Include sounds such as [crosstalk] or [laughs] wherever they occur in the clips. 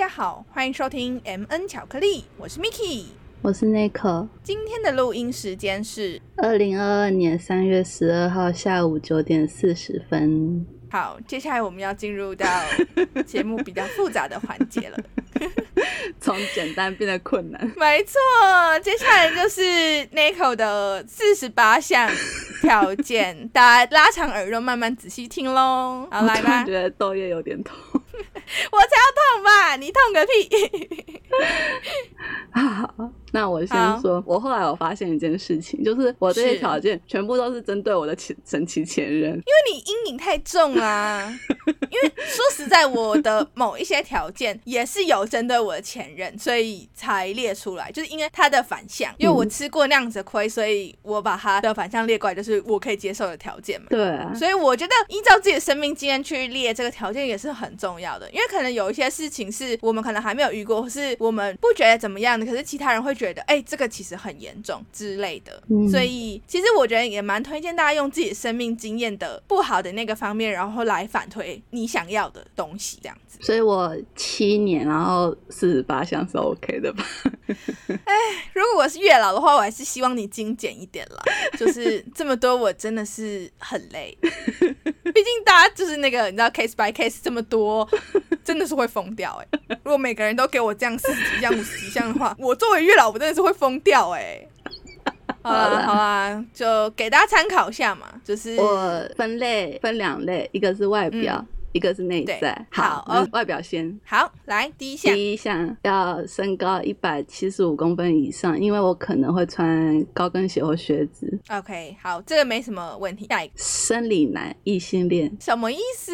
家好，欢迎收听 M N 巧克力，我是 Miki。我是 Nico。今天的录音时间是二零二二年三月十二号下午九点四十分。好，接下来我们要进入到节目比较复杂的环节了。[laughs] [laughs] 从简单变得困难。没错，接下来就是 Nico 的四十八项条件，大家拉长耳朵，慢慢仔细听喽。[laughs] 好，来吧。觉得豆叶有点痛，[laughs] 我才要痛吧？你痛个屁！好，那我先说，我后来我发现一件事情，就是我这些条件全部都是针对我的前神奇前任，因为你阴影太重啊。因为说实在，我的某一些条件也是有针对我的前任，所以才列出来，就是因为他的反向，因为我吃过那样子的亏，所以我把他的反向列过来，就是我可以接受的条件嘛。对，啊。所以我觉得依照自己的生命经验去列这个条件也是很重要的，因为可能有一些事情是我们可能还没有遇过，或是我们不觉得怎么样的，可是其他人会觉得，哎，这个其实很严重之类的。所以其实我觉得也蛮推荐大家用自己生命经验的不好的那个方面，然后来反推你想要的东西，这样子。所以我七年，然后四十八项是 OK 的吧？哎，如果我是月老的话，我还是希望你精简一点啦。就是这么多，我真的是很累。毕竟大家就是那个，你知道，case by case 这么多，真的是会疯掉哎。[laughs] 如果每个人都给我这样四十几项、五十几项的话，[laughs] 我作为月老，我真的是会疯掉哎。好 [laughs] 啦好啦，就给大家参考一下嘛。就是我分类分两类，一个是外表。一个是内在，好，外表先。好，来第一项，第一项要身高一百七十五公分以上，因为我可能会穿高跟鞋或靴子。OK，好，这个没什么问题。下一个，生理男，异性恋，什么意思？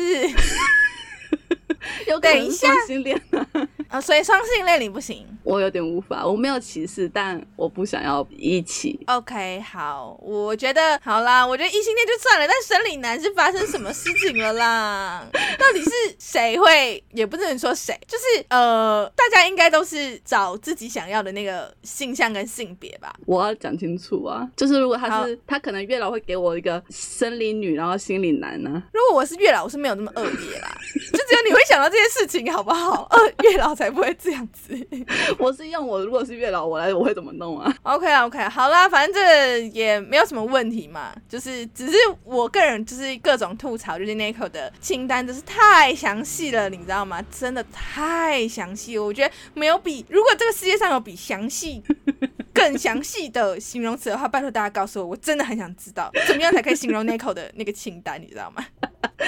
[laughs] 有等一下，双性恋 [laughs] 啊，所以双性恋你不行，我有点无法，我没有歧视，但我不想要一起。OK，好，我觉得好啦，我觉得异性恋就算了，但生理男是发生什么事情了啦？[laughs] 到底是谁会？也不能说谁，就是呃，大家应该都是找自己想要的那个性向跟性别吧。我要讲清楚啊，就是如果他是他可能月老会给我一个生理女，然后心理男呢？如果我是月老，我是没有那么恶劣啦，就只有你会想到这件事情，好不好？[laughs] 呃，月老才不会这样子。[laughs] 我是用我如果是月老，我来我会怎么弄啊？OK OK，好啦，反正这也没有什么问题嘛，就是只是我个人就是各种吐槽，就是 Nico 的清单真是太详细了，你知道吗？真的太详细了，我觉得没有比如果这个世界上有比详细 [laughs] 更详细的形容词的话，拜托大家告诉我，我真的很想知道怎么样才可以形容 Nico 的那个清单，你知道吗？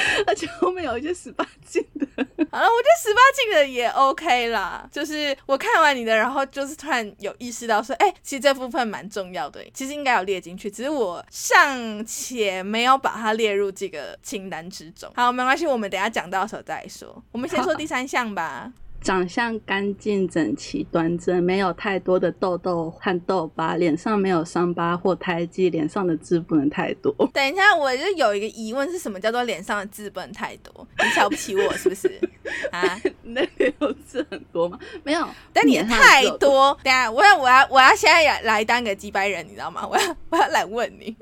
[laughs] 而且后面有一些十八禁的，[laughs] 好了，我觉得十八禁的也 OK 啦。就是我看完你的，然后就是突然有意识到说，哎，其实这部分蛮重要的，其实应该有列进去，只是我尚且没有把它列入这个清单之中。好，没关系，我们等下讲到时候再说。我们先说第三项吧。长相干净整齐端正，没有太多的痘痘和痘疤，脸上没有伤疤或胎记，脸上的痣不能太多。[laughs] 等一下，我就有一个疑问，是什么叫做脸上的痣不能太多？你瞧不起我是不是？[laughs] 啊，那里有痣很多吗？没有，但你太多。等下，我要我要我要现在来当个几百人，你知道吗？我要我要来问你。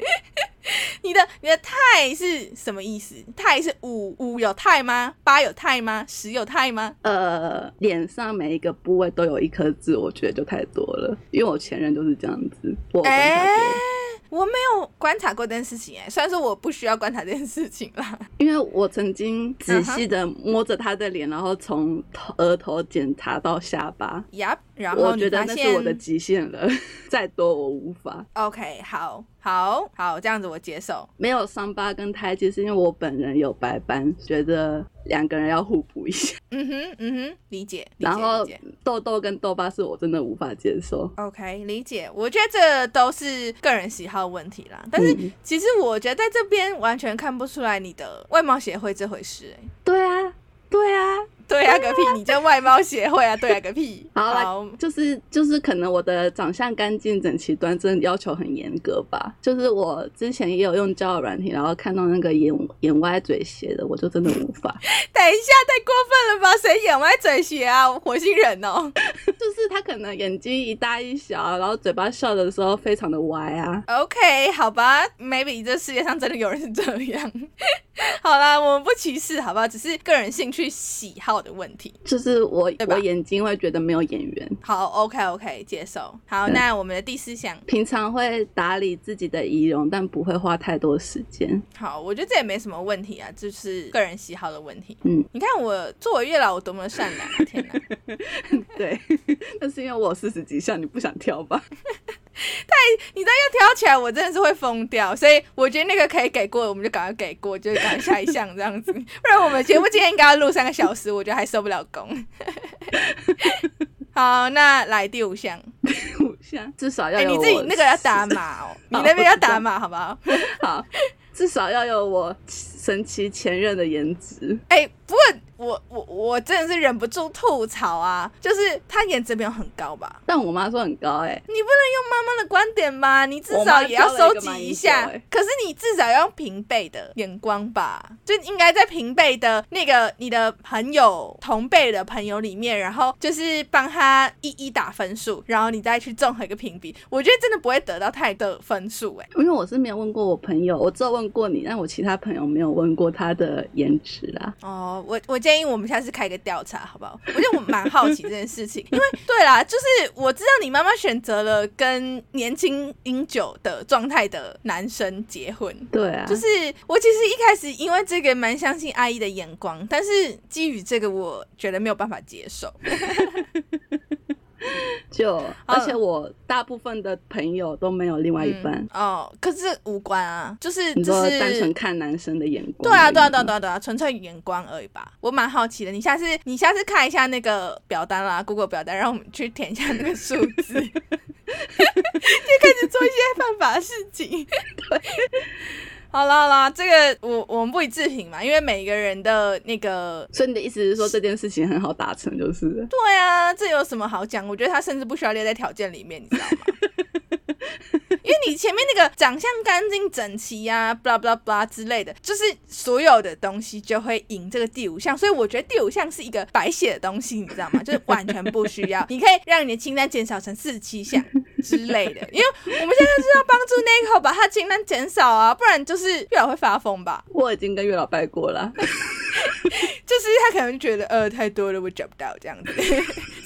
[laughs] 你的你的太是什么意思？太是五五有太吗？八有太吗？十有太吗？呃，脸上每一个部位都有一颗痣，我觉得就太多了。因为我前任就是这样子。哎。我没有观察过这件事情哎，虽然说我不需要观察这件事情啦，[laughs] 因为我曾经仔细的摸着他的脸，然后从额头检查到下巴。呀，然后我觉得那是我的极限了，[laughs] 再多我无法。OK，好，好，好，这样子我接受。没有伤疤跟胎记是因为我本人有白斑，觉得。两个人要互补一下，嗯哼，嗯哼，理解。然后痘痘跟痘疤是我真的无法接受。OK，理解。我觉得这都是个人喜好问题啦。但是其实我觉得在这边完全看不出来你的外貌协会这回事。哎，对啊，对啊。[laughs] 对啊个屁！你叫外貌协会啊？对啊个屁！[laughs] 好，就是就是可能我的长相干净整齐端正要求很严格吧。就是我之前也有用交友软体，然后看到那个眼眼歪嘴斜的，我就真的无法。[laughs] 等一下，太过分了吧？谁眼歪嘴斜啊？火星人哦！就是他可能眼睛一大一小，然后嘴巴笑的时候非常的歪啊。OK，好吧，maybe 这世界上真的有人是这样。[laughs] 好啦，我们不歧视，好不好？只是个人兴趣喜好的问题。就是我我眼睛会觉得没有眼缘，好，OK OK，接受。好，那我们的第四项，平常会打理自己的仪容，但不会花太多时间。好，我觉得这也没什么问题啊，就是个人喜好的问题。嗯，你看我作为月老，我多么善良啊！天哪，[laughs] 对，[laughs] 那是因为我有四十几项，你不想挑吧？[laughs] 你再要挑起来，我真的是会疯掉。所以我觉得那个可以给过，我们就赶快给过，就是赶快下一项这样子。不然我们节目今天应该要录三个小时，我觉得还收不了工。[laughs] 好，那来第五项，五项至少要哎、有我、你自己那个要打码哦，[laughs] 你那边要打码好不好？好，至少要有我神奇前任的颜值。哎、不过我我我真的是忍不住吐槽啊，就是他颜值没有很高吧？但我妈说很高哎、你不能用妈妈的观点吧？你至少也要收集一下欸。可是你至少要用平辈的眼光吧？就应该在平辈的那个你的朋友同辈的朋友里面，然后就是帮他一一打分数，然后你再去综合一个评比。我觉得真的不会得到太多分数哎、因为我是没有问过我朋友，我只有问过你，但我其他朋友没有问过他的颜值啦。哦，我我建议我们下次开个调查，好不好？我觉得我蛮好奇这件事情，因为对啦，就是我知道你妈妈选择了跟年轻饮酒的状态的男生结婚，对啊，就是我其实一开始因为这个蛮相信阿姨的眼光，但是基于这个，我觉得没有办法接受。[laughs] [laughs] 就而且我大部分的朋友都没有另外一半。嗯哦，可是无关啊，就是你就是说单纯看男生的眼光？对啊，对啊，对啊，对啊，对啊，纯粹眼光而已吧。我蛮好奇的，你下次 [laughs] 你下次看一下那个表单啦，Google 表单，让我们去填一下那个数字，[laughs] 就开始做一些犯法的事情。好啦好啦，这个我我们不予置评嘛，因为每个人的那个所以你的意思是说这件事情很好达成，就是对啊，这有什么好讲？我觉得他甚至不需要列在条件里面，你知道吗？[laughs] [laughs] 因为你前面那个长相干净整齐呀、啊、，blah blah blah 之类的，就是所有的东西就会赢这个第五项，所以我觉得第五项是一个白写的东西，你知道吗？就是完全不需要，[laughs] 你可以让你的清单减少成四十七项之类的。[laughs] 因为我们现在是要帮助 Nico 把他清单减少啊，不然就是月老会发疯吧。我已经跟月老拜过了。[laughs] 就是他可能觉得呃太多了，我找不到这样子。[laughs]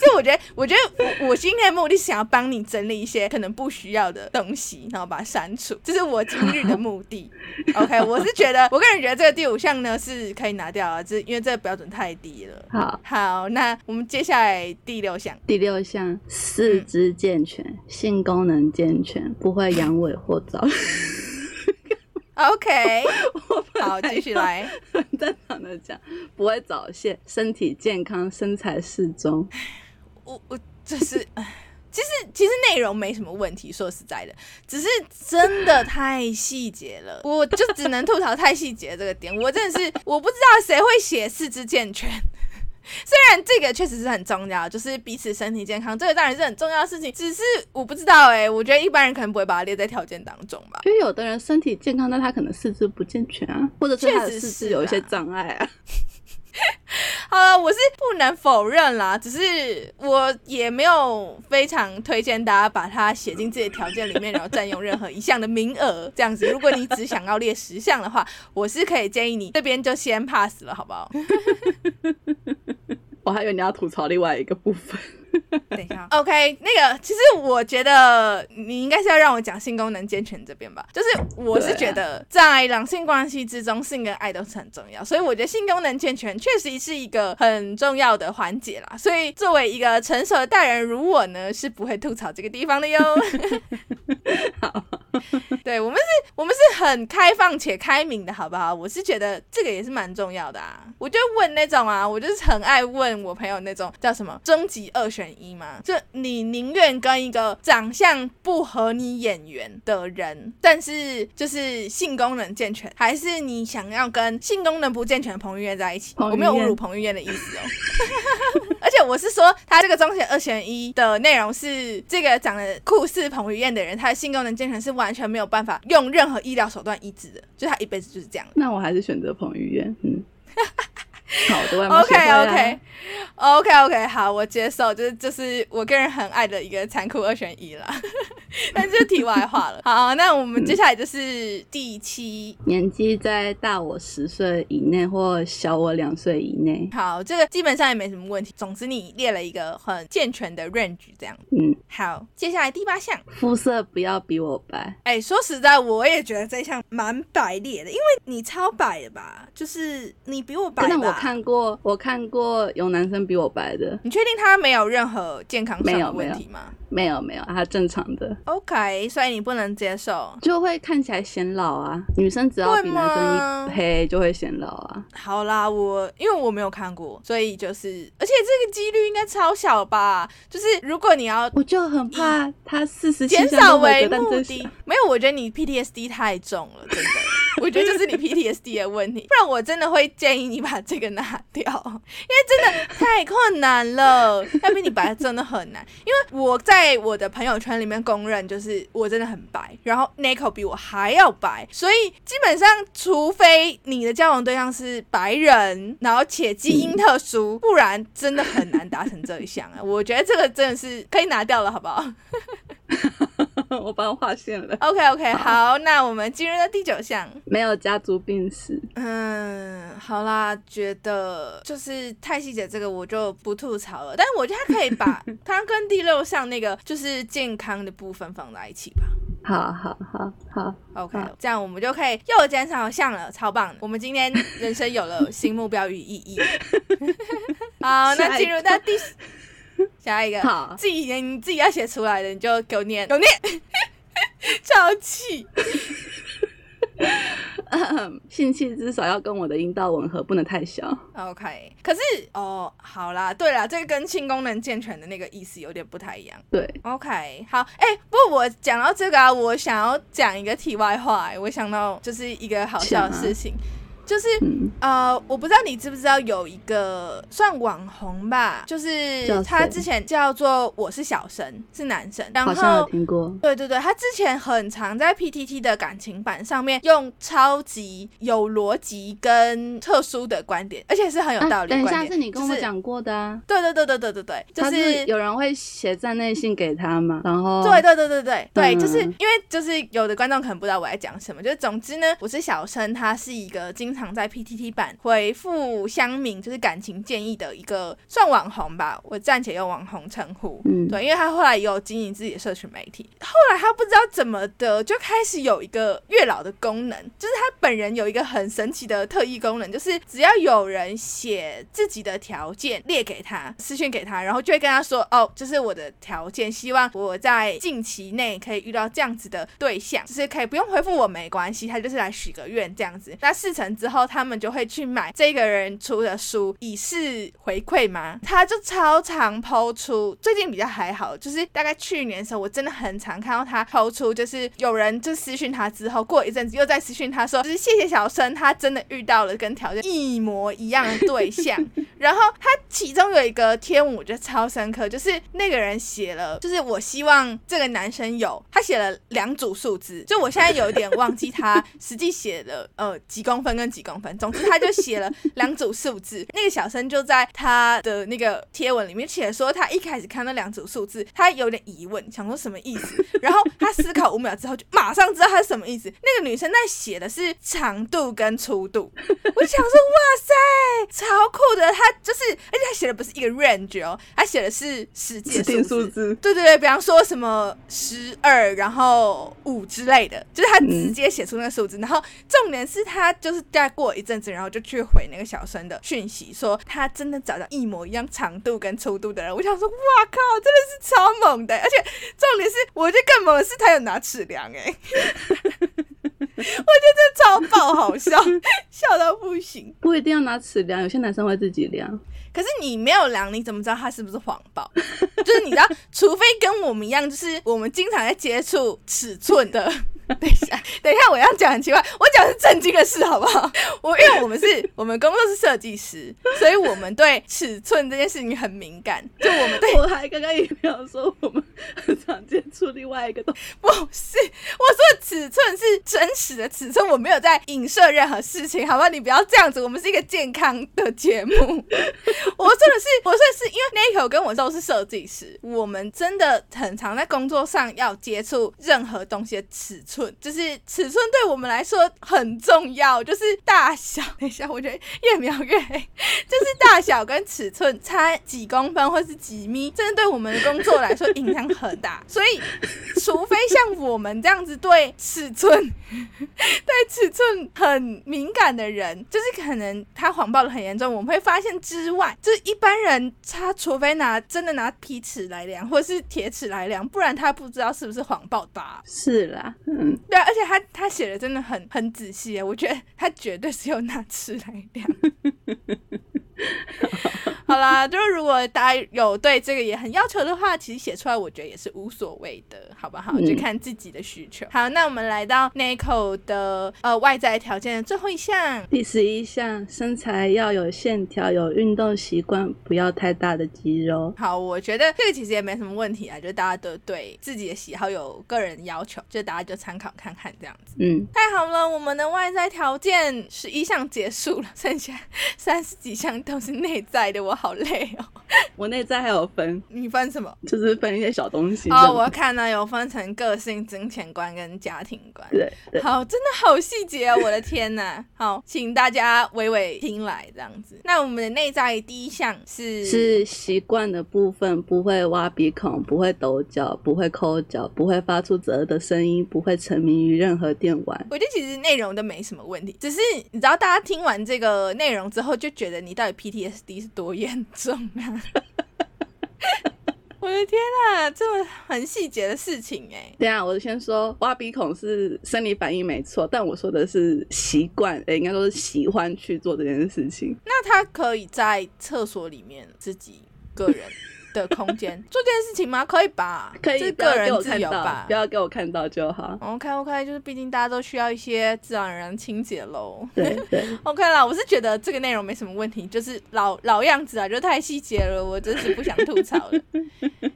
所以我觉得，我觉得我我今天的目的是想要帮你整理一些可能不需要的东西，然后把它删除，这是我今日的目的。[laughs] OK，我是觉得，我个人觉得这个第五项呢是可以拿掉啊，这因为这个标准太低了。好，好，那我们接下来第六项，第六项，四肢健全，性功能健全，不会阳痿或早。OK，[laughs] 好，继续来。很正常的讲，不会早泄，身体健康，身材适中。我我就是，唉其实其实内容没什么问题，说实在的，只是真的太细节了，我就只能吐槽太细节这个点。我真的是我不知道谁会写四肢健全。[laughs] 虽然这个确实是很重要，就是彼此身体健康，这个当然是很重要的事情。只是我不知道哎、我觉得一般人可能不会把它列在条件当中吧。因为有的人身体健康，但他可能四肢不健全啊，或者是他的确实是四肢有一些障碍啊。[laughs] 好了，我是不能否认啦，只是我也没有非常推荐大家把它写进自己的条件里面，然后占用任何一项的名额。这样子，如果你只想要列十项的话，我是可以建议你这边就先 pass 了，好不好？[laughs] 我还以为你要吐槽另外一个部分。[laughs] 等一下，OK，那个其实我觉得你应该是要让我讲性功能健全这边吧，就是我是觉得在两性关系之中，性跟爱都是很重要，所以我觉得性功能健全确实是一个很重要的环节啦。所以作为一个成熟的大人如我呢，是不会吐槽这个地方的哟。好 [laughs] [laughs] 对我们是，我们是很开放且开明的，好不好？我是觉得这个也是蛮重要的啊。我就问那种啊，我就是很爱问我朋友那种叫什么终极二选一吗，就你宁愿跟一个长相不合你眼缘的人，但是就是性功能健全，还是你想要跟性功能不健全的彭于晏在一起？我没有侮辱彭于晏的意思哦。[laughs] 而且我是说，他这个中选二选一的内容是，这个长得酷似彭于晏的人，他的性功能健全是完全没有办法用任何医疗手段医治的，就他一辈子就是这样。那我还是选择彭于晏。嗯，[laughs] [laughs] 好的外貌 OK OK OK OK，好，我接受，就是就是我个人很爱的一个残酷二选一啦。[laughs] 但这是题外话了。[laughs] 好，那我们接下来就是第七。年纪在大我十岁以内或小我两岁以内。好，这个基本上也没什么问题。总之，你列了一个很健全的 range，这样。嗯，好，接下来第八项。肤色不要比我白。哎、说实在，我也觉得这一项蛮白列的，因为你超白的吧？就是你比我白吧？看过，我看过有男生比我白的，你确定他没有任何健康上的没有问题吗没有没有，他正常的，？OK，所以你不能接受。就会看起来显老啊。女生只要比男生一黑就会显老啊。好啦，我因为我没有看过，所以就是，而且这个几率应该超小吧？就是如果你要我就很怕他四十减少为目的，没有，我觉得你 PTSD 太重了，真的。[laughs] 我觉得就是你 PTSD 的问题，不然我真的会建议你把这个拿掉，[laughs] 因为真的太困难了，要比你白真的很难。因为我在我的朋友圈里面公认，就是我真的很白，然后 Nico 比我还要白，所以基本上，除非你的交往对象是白人，然后且基因特殊，不然真的很难达成这一项啊。我觉得这个真的是可以拿掉了，好不好？我帮他划线了。OK OK，好，那我们今日的第九项。没有家族病史，嗯，好啦，觉得就是太细节这个我就不吐槽了，但是我觉得他可以把 [laughs] 他跟第六项那个就是健康的部分放在一起吧。好好好好，OK，好这样我们就可以又减少项了，超棒的！我们今天人生有了新目标与意义。[laughs] 好，那进入到第 [laughs] 下一个，好。自己你自己要写出来的，你就给我念，给我念，[laughs] 超气。[laughs] 性器至少要跟我的阴道吻合，不能太小。OK，可是哦，好啦，对啦，这个跟性功能健全的那个意思有点不太一样。对，OK，好，哎、不过我讲到这个啊，我想要讲一个题外话、哎我想到就是一个好笑的事情，就是嗯，呃，我不知道你知不知道有一个算网红吧，就是他之前叫做我是小生，是男生，然后。听过。对对对，他之前很常在 PTT 的感情版上面用超级有逻辑跟特殊的观点，而且是很有道啊等一下，理的观点。是你跟就是我讲过的啊。对对对对对对对，就他是有人会写站内信给他嘛，然后对对对对对对，嗯就是因为就是有的观众可能不知道我在讲什么，就是总之呢，我是小生，他是一个经常在 PTT 版回复乡民就是感情建议的一个算网红吧，我暂且用网红称呼。嗯对，因为他后来也有经营自己的社群媒体，后来他不知道怎么的就开始有一个月老的功能，就是他本人有一个很神奇的特异功能，就是只要有人写自己的条件列给他，私讯给他，然后就会跟他说，哦，这是我的条件，希望我在近期内可以遇到这样子的对象，就是可以不用回复我没关系，他就是来许个愿这样子。那事成之后，他们就会去买这个人出的书，以示回馈吗？他就超常抛出，最近比较还好，就是大概去年的时候，我真的很常看到他抛出，就是有人就私讯他之后，过一阵子又在私讯他说，就是谢谢小生，他真的遇到了跟条件一模一样的对象。[laughs] 然后他其中有一个贴文，我觉得超深刻，就是那个人写了，就是我希望这个男生有，他写了两组数字，就我现在有一点忘记他实际写了呃几公分跟几公分，总之他就写了两组数字。那个小生就在他的那个贴文里面写说，他一开始看到两组数字，他有点疑问，想说什么意思，然后他思考五秒之后就马上知道他是什么意思。那个女生在写的是长度跟粗度，我想说哇塞，超酷的，他就是，而且他写的不是一个 range 哦，他写的是实际指的数字。数字。对对对，比方说什么十二，然后五之类的，就是他直接写出那个数字。然后重点是他就是再过一阵子，然后就去回那个小生的讯息，说他真的找到一模一样长度跟粗度的人。我想说，哇靠，真的是超猛的！而且重点是，我觉得更猛的是他有拿尺量哎、我觉得这超爆好笑，笑到不行。不一定要拿尺量，有些男生会自己量。可是你没有量，你怎么知道他是不是谎报？[laughs] 就是你知道，除非跟我们一样，就是我们经常在接触尺寸的。等一下，等一下，我要讲很奇怪，我讲的是正经的事，好不好？[laughs] 我因为我们是我们工作是设计师，所以我们对尺寸这件事情很敏感。就我们对 [laughs] 我还刚刚也没有说我们很常接触另外一个东西。[laughs] 不是，我说的尺寸是真实的尺寸，我没有在影射任何事情，好吧？你不要这样子，我们是一个健康的节目。我说的是，我说的是，因为 Nico 跟我都是设计师，我们真的很常在工作上要接触任何东西的尺寸，就是尺寸对我们来说很重要，就是大小。[laughs] 等一下，我觉得越描越黑，就是大小跟尺寸差几公分或是几米，真的对我们的工作来说影响很大。所以，除非像我们这样子对尺寸、[laughs] 对尺寸很敏感的人，就是可能他谎报的很严重，我们会发现之外，就是一般人他除非拿真的拿皮尺来量，或是铁尺来量，不然他不知道是不是谎报吧。是啦，嗯，对啊，而且他他写的真的很很仔细，我觉得他绝对是有拿尺来量。[laughs] 好啦，就是如果大家有对这个也很要求的话，其实写出来我觉得也是无所谓的，好不好？嗯就看自己的需求。好，那我们来到 Nico 的呃外在条件的最后一项，第十一项，身材要有线条，有运动习惯，不要太大的肌肉。好，我觉得这个其实也没什么问题啊，就大家都对自己的喜好有个人要求，就大家就参考看看这样子。嗯，太好了，我们的外在条件十一项结束了，剩下三十几项都是内在的，我好累哦。[laughs] 我内在还有分，你分什么？就是分一些小东西。哦，我看呢有分成个性、金钱观跟家庭观。对对，好，真的好细节哦！我的天呐，好，请大家娓娓听来这样子。那我们的内在第一项是是习惯的部分，不会挖鼻孔，不会抖脚，不会抠脚，不会发出折的声音，不会沉迷于任何电玩。我觉得其实内容都没什么问题，只是你知道，大家听完这个内容之后，就觉得你到底 PTSD 是多严重啊！[laughs] 我的天啊，这么很细节的事情哎、等一下，我先说挖鼻孔是生理反应没错，但我说的是习惯，诶应该说是喜欢去做这件事情。那他可以在厕所里面自己个人 [laughs] 的空间做这件事情吗？可以吧？可以，个人自由吧，不？要给我看到就好。OK OK，就是毕竟大家都需要一些自然而然清洁喽。对对，[laughs] OK 啦，我是觉得这个内容没什么问题，就是老老样子啊，就太细节了，我真是不想吐槽了。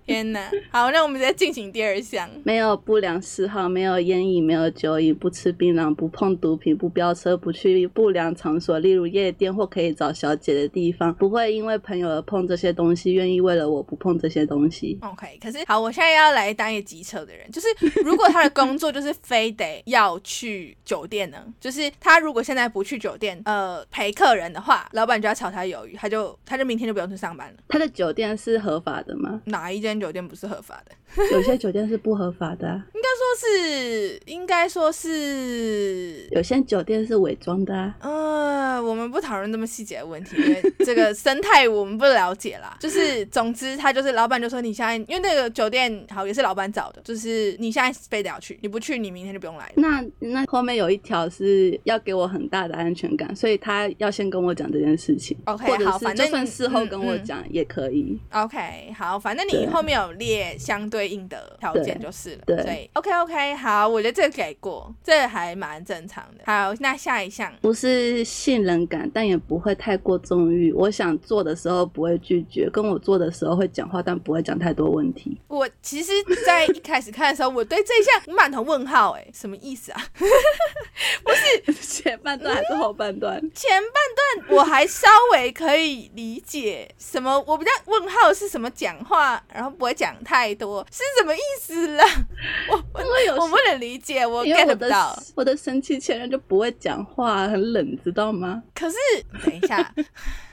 天哪！好，那我们再进行第二项。没有不良嗜好，没有烟瘾，没有酒瘾，不吃槟榔，不碰毒品，不飙车，不去不良场所，例如夜店或可以找小姐的地方，不会因为朋友而碰这些东西，愿意为了我不碰这些东西。OK，可是好，我现在要来当一个机车的人，就是如果他的工作就是非得要去酒店呢，就是他如果现在不去酒店，呃，陪客人的话，老板就要炒他鱿鱼，他就他就明天就不用去上班了。他的酒店是合法的吗？哪一间酒店不是合法的？[laughs] 有些酒店是不合法的、啊，应该说是，应该说是，有些酒店是伪装的啊。呃，我们不讨论这么细节的问题，因为这个生态我们不了解啦。就是，总之他就是老板就说你现在，因为那个酒店好也是老板找的，就是你现在非得要去，你不去你明天就不用来。那那后面有一条是要给我很大的安全感，所以他要先跟我讲这件事情 OK，好反正就算事后嗯跟我嗯讲也可以。OK，好，反正你以后面有列相对应的条件就是了。对所以 OK OK，好，我觉得这个给过，这还蛮正常的。好，那下一项，不是信任感，但也不会太过纵欲。我想做的时候不会拒绝，跟我做的时候会讲话，但不会讲太多问题。我其实，在一开始看的时候，我对这一项 [laughs] 满头问号，哎，什么意思啊？[laughs] 不是前半段还是后半段？[laughs] 前半段我还稍微可以理解，什么我比较问号是什么讲话，然后不会讲太多，是什么意思啦？[laughs] 我我不能理解，我 get 不到。我的生气前任就不会讲话，很冷，知道吗？可是等一下，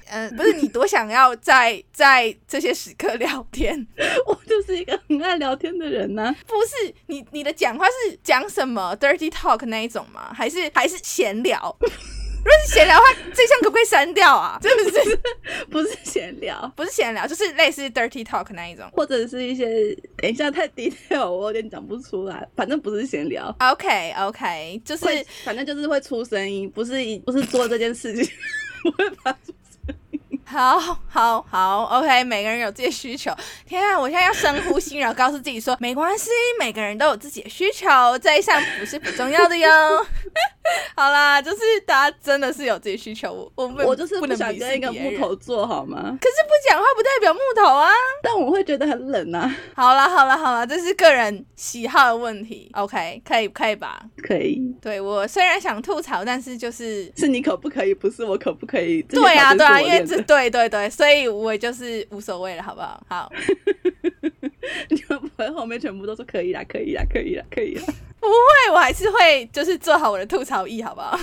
嗯、[laughs] 不是你多想要在在这些时刻聊天，[laughs] 我就是一个很爱聊天的人啊、不是你你的讲话是讲什么 dirty talk 那一种吗？还是还是闲聊？如果是闲聊的话，这项可不可以删掉啊？[laughs] 真的是不是闲聊，不是闲聊，就是类似 dirty talk 那一种。或者是一些等一下太 detail，我有点讲不出来。反正不是闲聊，OK OK，就是反正就是会出声音，不是一不是做这件事情，[laughs] 不会发出。好好好，OK，每个人有自己的需求。天啊，我现在要深呼吸，然后告诉自己说，没关系，每个人都有自己的需求，这一项不是不重要的哟。[laughs] 好啦，就是大家真的是有自己需求，我我我就是不能想跟一个木头做好吗？可是不讲话不代表木头啊。但我会觉得很冷啊。好啦好啦好啦，这是个人喜好的问题。OK，可以可以吧？可以。对我虽然想吐槽，但是就是是你可不可以，不是我可不可以？对啊对啊，因为这这对对对，所以我就是无所谓了，好不好？好。[laughs] 你会不会后面全部都说可以啦，可以啦，可以啦，可以啦？不会，我还是会就是做好我的吐槽意，好不好？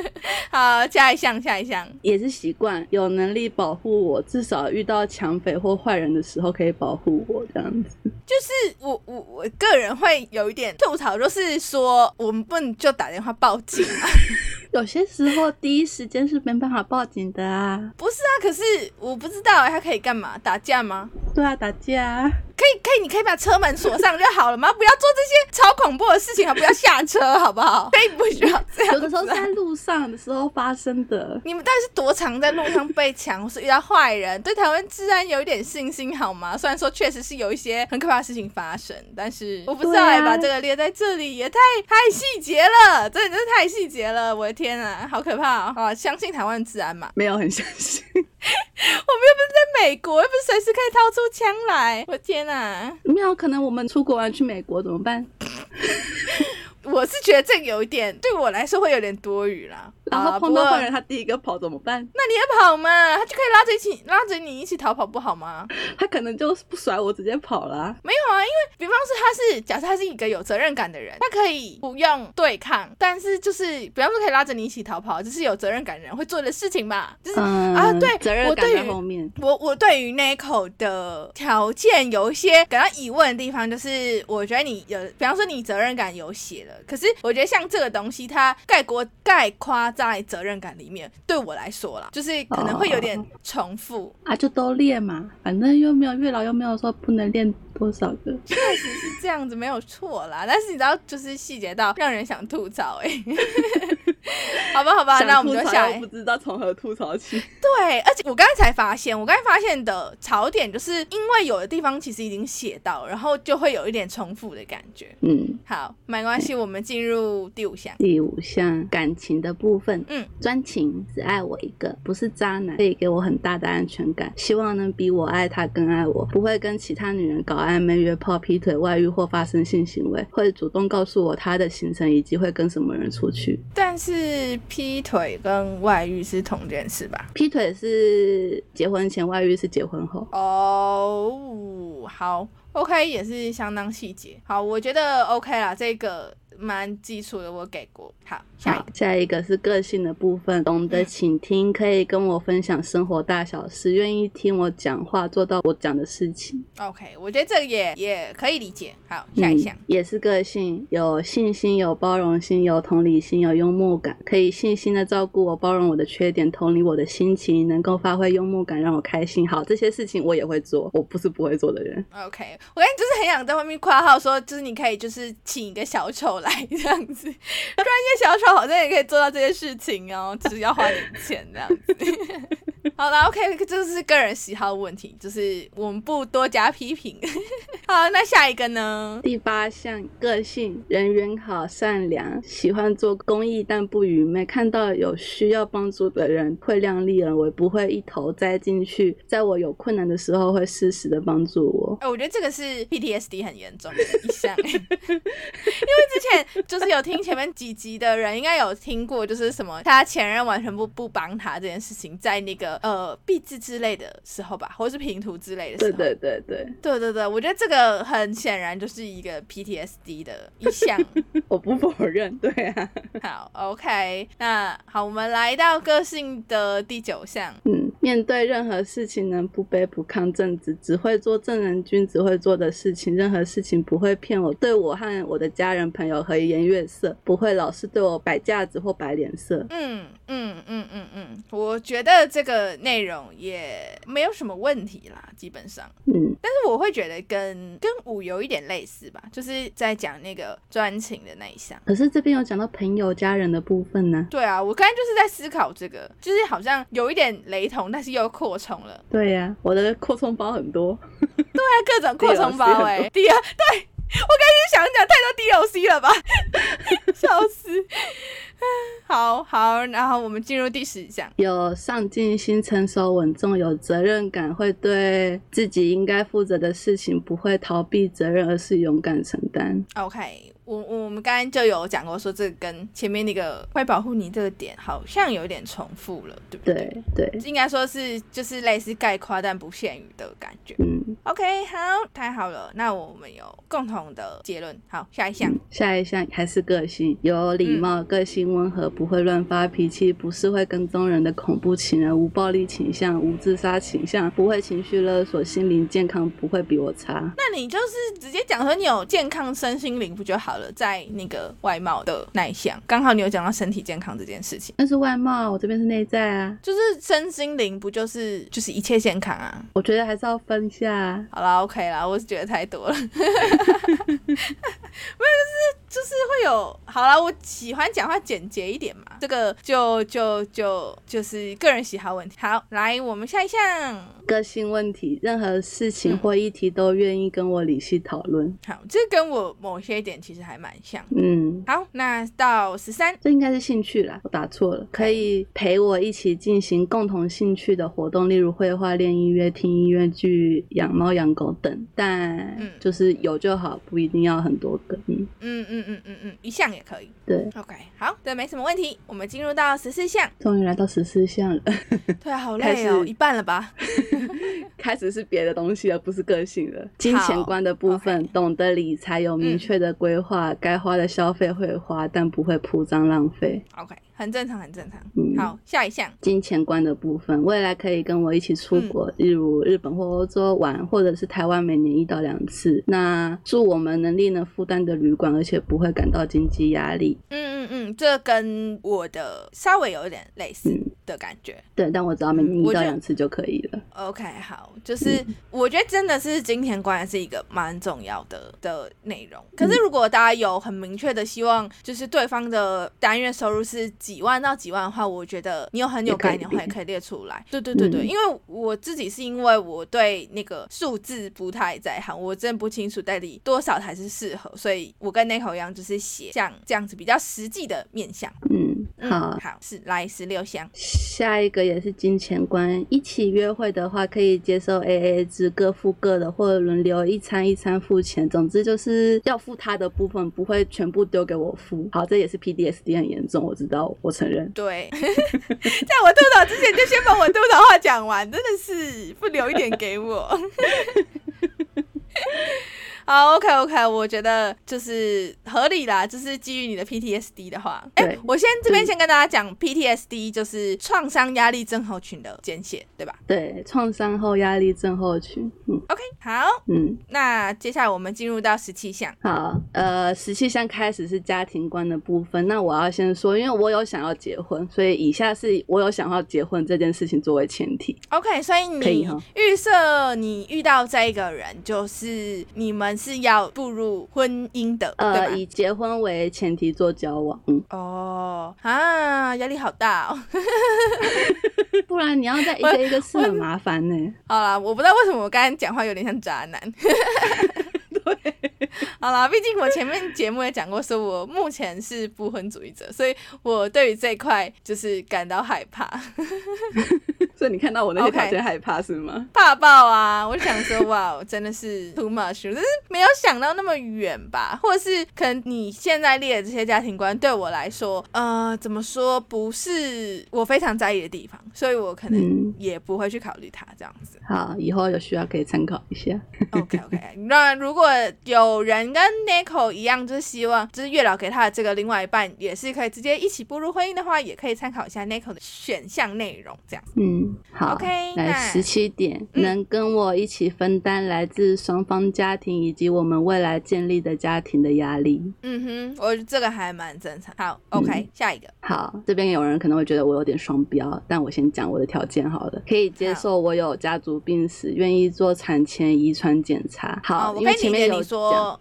[laughs] 好，下一项，下一项也是习惯，有能力保护我，至少遇到抢匪或坏人的时候可以保护我，这样子。就是我我我个人会有一点吐槽，就是说我们不能就打电话报警啊。[laughs] 有些时候第一时间是没办法报警的啊。不是啊，可是我不知道他可以干嘛？打架吗？对啊，打架。可以可以，你可以把车门锁上就好了吗？[laughs] 不要做这些超恐怖的事情啊！不要下车，好不好？[laughs] 可以不需要这样。有的时候在路上的时候发生的。你们到底是多常在路上被抢，或是遇到坏人？对台湾治安有一点信心好吗？虽然说确实是有一些很可怕的事情发生，但是我不知道哎，把这个列在这里也太太细节了，真的真是太细节了！我的天啊，好可怕啊！相信台湾治安嘛？没有很相信。[laughs] 我们又不是在美国，又不是随时可以掏出枪来。我天哪！没有可能，我们出国玩去美国怎么办？[laughs] 我是觉得这有一点对我来说会有点多余啦。然后碰到坏人，他第一个跑怎么办？那你也跑嘛，他就可以拉着一起拉着你一起逃跑，不好吗？他可能就不甩我，直接跑了。没有啊，因为比方说他是假设他是一个有责任感的人，他可以不用对抗，但是就是比方说可以拉着你一起逃跑，这是有责任感的人会做的事情吧？就是啊，对，责任感在后面。我我对于那口的条件有一些感到疑问的地方，就是我觉得你有，比方说你责任感有写了，可是我觉得像这个东西，它概括概括。在责任感里面，对我来说啦，就是可能会有点重复啊，就都练嘛，反正又没有月老，又没有说不能练多少个，确实是这样子，没有错啦。但是你知道，就是细节到让人想吐槽哎。[laughs] [laughs] 好吧，好吧，那我们就下。不知道从何吐槽起。对，而且我刚才才发现，我刚才发现的槽点，就是因为有的地方其实已经写到，然后就会有一点重复的感觉。嗯，好，没关系，我们进入第五项。第五项感情的部分，嗯，专情，只爱我一个，不是渣男，可以给我很大的安全感，希望能比我爱他更爱我，不会跟其他女人搞暧昧、约炮、劈腿、外遇或发生性行为，会主动告诉我他的行程以及会跟什么人出去。但是劈腿跟外遇是同件事吧？劈腿是结婚前，外遇是结婚后。哦，好，OK，也是相当细节。好，我觉得 OK 啦，这个。蛮基础的，我给过。好，下下一个是个性的部分，懂得倾听，可以跟我分享生活大小事，愿意听我讲话，做到我讲的事情。OK，我觉得这个也也可以理解。好，下一项也是个性，有信心，有包容心，有同理心，有幽默感，可以细心的照顾我，包容我的缺点，同理我的心情，能够发挥幽默感，让我开心。好，这些事情我也会做，我不是不会做的人。OK，我感觉就是很想在外面夸号说，就是你可以就是请一个小丑来。这样子，专业小丑好像也可以做到这些事情哦，只要花点钱这样子。好了，OK，这是个人喜好问题，就是我们不多加批评。[laughs] 好，那下一个呢？第八项，个性，人缘好，善良，喜欢做公益但不愚昧，看到有需要帮助的人会量力而为，不会一头栽进去，在我有困难的时候会适时的帮助我。哎，我觉得这个是 PTSD 很严重的一项，因为之前就是有听前面几集的人应该有听过，就是什么他前任完全不不帮他这件事情，在那个。呃，壁纸之类的时候吧，或者是平图之类的时候，对对对。对对对对，我觉得这个很显然就是一个 PTSD 的一项，[laughs] 我不否认，对啊。[laughs] 好，OK，那好，我们来到个性的第九项，嗯，面对任何事情能不卑不亢，正直，只会做正人君子会做的事情，任何事情不会骗我，对我和我的家人朋友和颜悦色，不会老是对我摆架子或摆脸色。嗯嗯嗯嗯嗯，我觉得这个。内容也没有什么问题啦，基本上，嗯，但是我会觉得跟跟五有一点类似吧，就是在讲那个专情的那一项。可是这边有讲到朋友、家人的部分呢？对啊，我刚才就是在思考这个，就是好像有一点雷同，充，但是又扩充了，对呀、我的扩充包很多。对啊各种扩充包哎、很多第二对我刚才想讲太多 DLC 了吧，[laughs] 笑死。[sighs] 好好，然后我们进入第十项。有上进心、成熟稳重、有责任感，会对自己应该负责的事情不会逃避责任，而是勇敢承担。OK，我我们刚刚就有讲过，说这个跟前面那个会保护你这个点好像有点重复了，对不对？对对，应该说是就是类似概括但不限于的感觉。嗯，OK，好，太好了，那我们有共同的结论。好，下一项。下一项还是个性，有礼貌，个性温和，不会乱发脾气，不是会跟踪人的恐怖情人，无暴力倾向，无自杀倾向，不会情绪勒索，心灵健康不会比我差。那你就是直接讲说你有健康身心灵不就好了？在那个外貌的那一项，刚好你有讲到身体健康这件事情，那是外貌，我这边是内在啊。就是身心灵不就是就是一切健康啊？我觉得还是要分一下啊。好啦 o k 啦，我是觉得太多了，[laughs] 没有，就是就是会有，好啦，我喜欢讲话简洁一点嘛，这个就就就就是个人喜好问题。好，来我们下一项，个性问题，任何事嗯情或议题都愿意跟我理性讨论。好，这跟我某些点其实还蛮像。嗯，好，那到十三，这应该是兴趣啦，我打错了。可以陪我一起进行共同兴趣的活动，例如绘画、练音乐、听音乐剧、养猫、养狗等，但嗯就是有就好，不一定要很多个。嗯，嗯嗯嗯嗯嗯，一项也可以。对，OK，好，这没什么问题。我们进入到十四项，终于来到十四项了，对啊，好累哦，一半了吧？开始是别的东西了，不是个性了。金钱观的部分懂得理财，有明确的规划，该花的消费会花，但不会铺张浪费。OK，很正常，很正常。嗯好，下一项，金钱观的部分，未来可以跟我一起出国，例如日本或欧洲玩，或者是台湾每年一到两次。那住我们能力能负担的旅馆，而且不会感到经济压力。嗯嗯嗯，这跟我的稍微有一点类似嗯的感觉。对，但我只要每年一到两次就可以了。OK，好，就是我觉得真的是金钱观是一个蛮重要的的内容。可是如果大家有很明确的希望，就是对方的单月收入是几万到几万的话，我觉得你有很有概念的话，也可以列出来。对对对对，嗯因为我自己是因为我对那个数字不太在行，我真的不清楚到底多少才是适合，所以我跟 Nico 一样，就是写像这样子比较实际的面向。嗯，嗯，好。好，是来十六项。下一个也是金钱观，一起约会的话可以接受 A A 制，各付各的，或者轮流一餐一餐付钱。总之就是要付他的部分，不会全部丢给我付。好，这也是 P D S D 很严重，我知道，我承认。对，[laughs] 在我吐槽之前就先把我吐槽话讲完，真的是不留一点给我。[laughs] 好，OK OK，我觉得就是合理啦，就是基于你的 PTSD 的话，哎、对我先这边先跟大家讲，PTSD 就是创伤压力症候群的简写，对吧对，创伤后压力症候群。嗯？OK，好，嗯，那接下来我们进入到十七项，好，呃，十七项开始是家庭观的部分。那我要先说，因为我有想要结婚，所以以下是我有想要结婚这件事情作为前提。OK，所以你预设你遇到这一个人，就是你们是要步入婚姻的，呃，以结婚为前提做交往，嗯，哦啊，压力好大哦。[laughs] 不然你要再一个一个试很麻烦呢。[laughs] 好啦，我不知道为什么我刚刚讲话有点像渣男。[laughs] 对，[laughs] 好啦，毕竟我前面节目也讲过，说我目前是不婚主义者，所以我对于这一块就是感到害怕，[laughs] [laughs] 所以你看到我那些条件害怕是吗？怕爆啊！我想说，哇，真的是 too much，就是没有想到那么远吧，或者是可能你现在列的这些家庭观对我来说，呃，怎么说，不是我非常在意的地方，所以我可能嗯也不会去考虑它这样子。好，以后有需要可以参考一下。OK OK，那如果有人跟 Nico 一样，就是希望就是月老给他的这个另外一半也是可以直接一起步入婚姻的话，也可以参考一下 Nico 的选项内容，这样。嗯，好 OK，来十七点，嗯能跟我一起分担来自双方家庭以及我们未来建立的家庭的压力。嗯哼，我这个还蛮正常。好，OK，、下一个。好，这边有人可能会觉得我有点双标，但我先讲我的条件好了，可以接受我有家族病史，愿意做产前遗传检查。好，哦我因为可以理解前面有你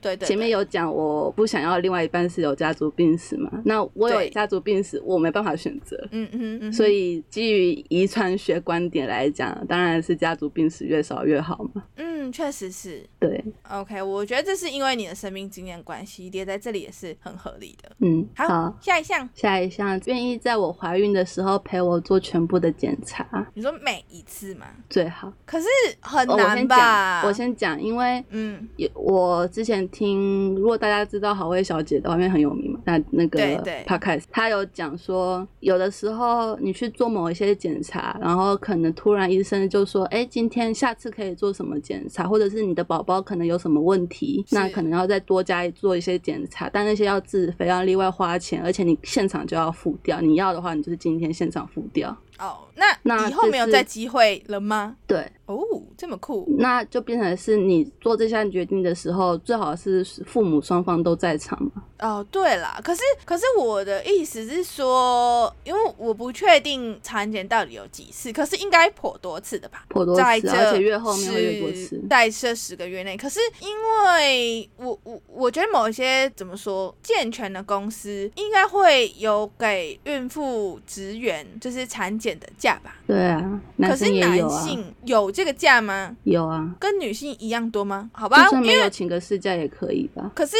对对对前面有讲我不想要另外一半是有家族病史嘛，那我有对家族病史，我没办法选择。嗯嗯嗯，所以基于遗传学观点来讲，当然是家族病史越少越好嘛。嗯，确实是。对，OK，我觉得这是因为你的生命经验关系，列在这里也是很合理的。嗯，好，好。下一项，下一项，愿意在我怀孕的时候陪我做全部的检查，你说每一次吗？最好。可是很难吧？讲，我先讲，因为嗯，也我之前听，如果大家知道好味小姐的画面很有名嘛，那那个 podcast 她有讲说，有的时候你去做某一些检查，然后可能突然医生就说，哎，今天下次可以做什么检查，或者是你的宝宝可能有什么问题，那可能要再多加做一些检查，但那些要自费，要另外花钱，而且你现场就要付掉，你要的话，你就是今天现场付掉。哦，那那以后没有再机会了吗？对，哦，这么酷。那就变成是你做这项决定的时候，最好是父母双方都在场嘛。哦，对啦，可是可是我的意思是说，因为我不确定产检到底有几次，可是应该颇多次的吧？颇多次，在而且越后面会越多次。在这十个月内，可是因为我我我觉得某一些怎么说健全的公司应该会有给孕妇职员就是产检的假吧？对啊，可是男性有这个假吗？有啊，跟女性一样多吗？好就吧，算没因为有请个事假也可以吧。可是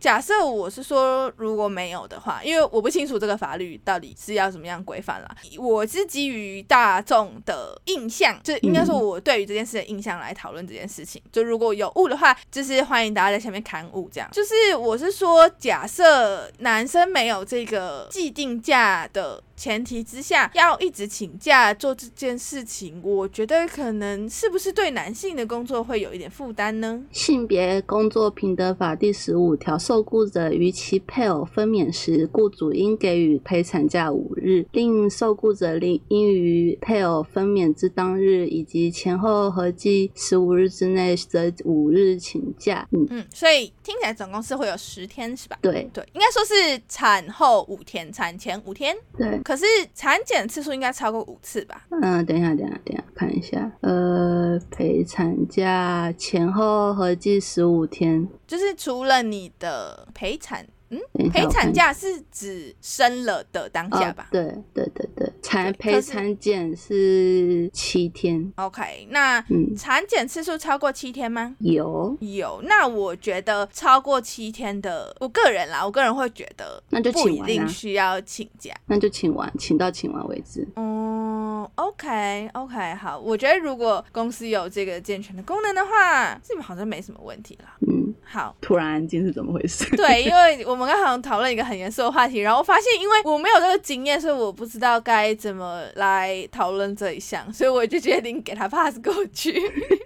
假设我是说，如果没有的话，因为我不清楚这个法律到底是要怎么样规范啦。我是基于大众的印象，就应该说我对于这件事的印象来讨论这件事情。就如果有误的话，就是欢迎大家在下面砍误。这样就是我是说，假设男生没有这个既定假的。前提之下，要一直请假做这件事情，我觉得可能是不是对男性的工作会有一点负担呢？性别工作平等法第十五条，受雇者与其配偶分娩时，雇主应给予陪产假五日；另受雇者另应于配偶分娩之当日以及前后合计十五日之内，则五日请假。嗯，嗯，所以听起来总共是会有十天是吧？对对，应该说是产后五天，产前五天。对。可是产检次数应该超过五次吧？嗯，等一下，等一下，等一下，看一下。呃，陪产假前后合计十五天。就是除了你的陪产，嗯，陪产假是指生了的当下吧、哦？对对对对，产陪产检是七天。o k 那嗯，产检次数超过七天吗？有，有，那我觉得超过七天的，我个人啦，我个人会觉得那就不一定请完啊，需要请假。那就请完，请到请完为止。嗯，OK OK，好，我觉得如果公司有这个健全的功能的话，基本好像没什么问题啦。嗯，好，突然安静是怎么回事？对，因为我们刚好讨论一个很严肃的话题，然后发现因为我没有这个经验，所以我不知道该怎么来讨论这一项，所以我就决定给他 pass 过去。